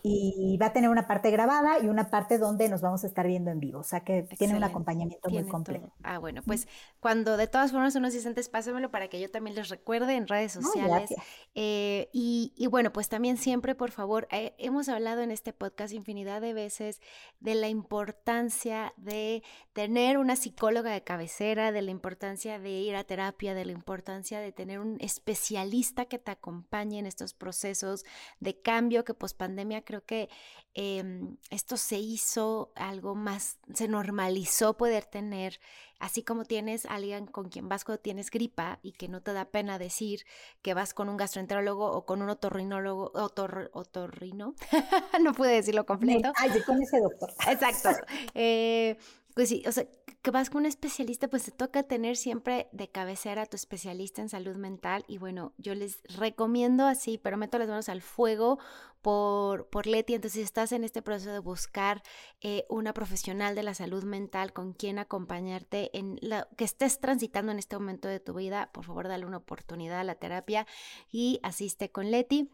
y va a tener una parte grabada y una parte donde nos vamos a estar viendo en vivo. O sea que tiene un acompañamiento muy completo. Ah, bueno, pues cuando de todas formas unos dices pásamelo para que yo también les recuerde en redes sociales. Eh, y, bueno, pues también siempre, por favor, eh, hemos hablado en este podcast infinidad de veces de la importancia de tener una psicóloga de cabecera, de la importancia de ir a terapia, de la importancia de tener un especialista que te acompañe en estos procesos de cambio que pospandemia creo que em, esto se hizo algo más, se normalizó poder tener, así como tienes alguien con quien vas cuando tienes gripa y que no te da pena decir que vas con un gastroenterólogo o con un otorrinólogo, otorrino, no pude decirlo completo. Ay, con ese doctor. Exacto. Eh, pues sí, o sea, que vas con un especialista, pues te toca tener siempre de cabecera a tu especialista en salud mental. Y bueno, yo les recomiendo así, pero meto las manos al fuego por, por Leti. Entonces, si estás en este proceso de buscar eh, una profesional de la salud mental con quien acompañarte en lo que estés transitando en este momento de tu vida, por favor, dale una oportunidad a la terapia y asiste con Leti.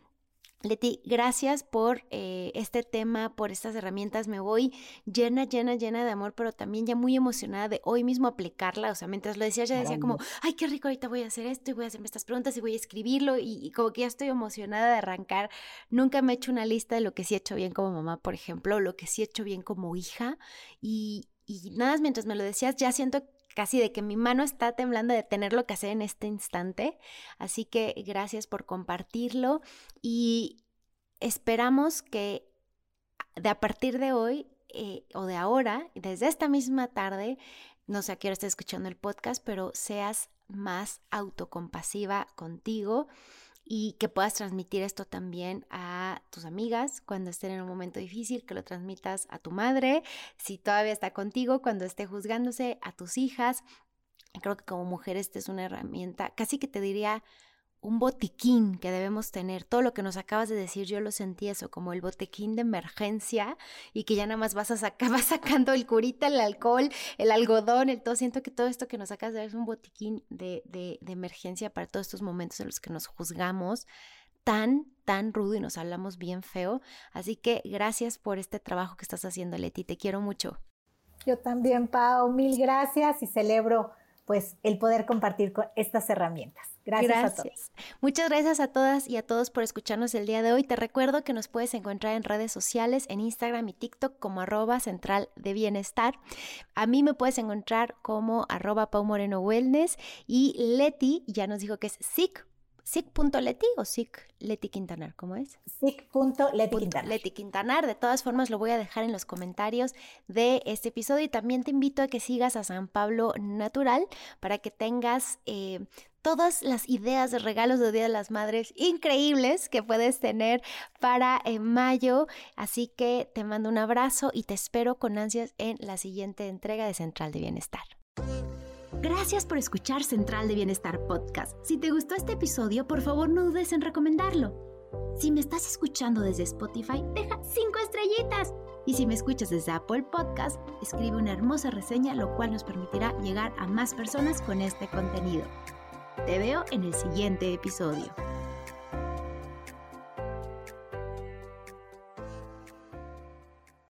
Leti, gracias por eh, este tema, por estas herramientas. Me voy llena, llena, llena de amor, pero también ya muy emocionada de hoy mismo aplicarla. O sea, mientras lo decía, ya decía como, ay, qué rico, ahorita voy a hacer esto y voy a hacerme estas preguntas y voy a escribirlo y, como que ya estoy emocionada de arrancar. Nunca me he hecho una lista de lo que sí he hecho bien como mamá, por ejemplo, lo que sí he hecho bien como hija. Y, y nada, mientras me lo decías, ya siento casi de que mi mano está temblando de tenerlo que hacer en este instante. Así que gracias por compartirlo y esperamos que de a partir de hoy eh, o de ahora, desde esta misma tarde, no sé a qué hora estés escuchando el podcast, pero seas más autocompasiva contigo y que puedas transmitir esto también a tus amigas cuando estén en un momento difícil, que lo transmitas a tu madre, si todavía está contigo, cuando esté juzgándose, a tus hijas. Creo que como mujer esta es una herramienta, casi que te diría un botiquín que debemos tener. Todo lo que nos acabas de decir, yo lo sentí eso, como el botiquín de emergencia y que ya nada más vas a sacar, vas sacando el curita, el alcohol, el algodón, el todo. Siento que todo esto que nos acabas de dar es un botiquín de, de, de emergencia para todos estos momentos en los que nos juzgamos tan, tan rudo y nos hablamos bien feo. Así que gracias por este trabajo que estás haciendo, Leti. Te quiero mucho. Yo también, Pau. Mil gracias y celebro pues el poder compartir con estas herramientas. Gracias, a todos. Muchas gracias a todas y a todos por escucharnos el día de hoy. Te recuerdo que nos puedes encontrar en redes sociales, en Instagram y TikTok como arroba central de bienestar. A mí me puedes encontrar como arroba Pau Moreno Wellness y Leti ya nos dijo que es SIC SIC.leti o SIC Leti Quintanar, ¿cómo es? SIC.leti Quintanar. Leti Quintanar, de todas formas lo voy a dejar en los comentarios de este episodio y también te invito a que sigas a San Pablo Natural para que tengas eh, todas las ideas de regalos de Día de las Madres increíbles que puedes tener para eh, mayo. Así que te mando un abrazo y te espero con ansias en la siguiente entrega de Central de Bienestar. Gracias por escuchar Central de Bienestar Podcast. Si te gustó este episodio, por favor no dudes en recomendarlo. Si me estás escuchando desde Spotify, deja cinco estrellitas. Y si me escuchas desde Apple Podcast, escribe una hermosa reseña, lo cual nos permitirá llegar a más personas con este contenido. Te veo en el siguiente episodio.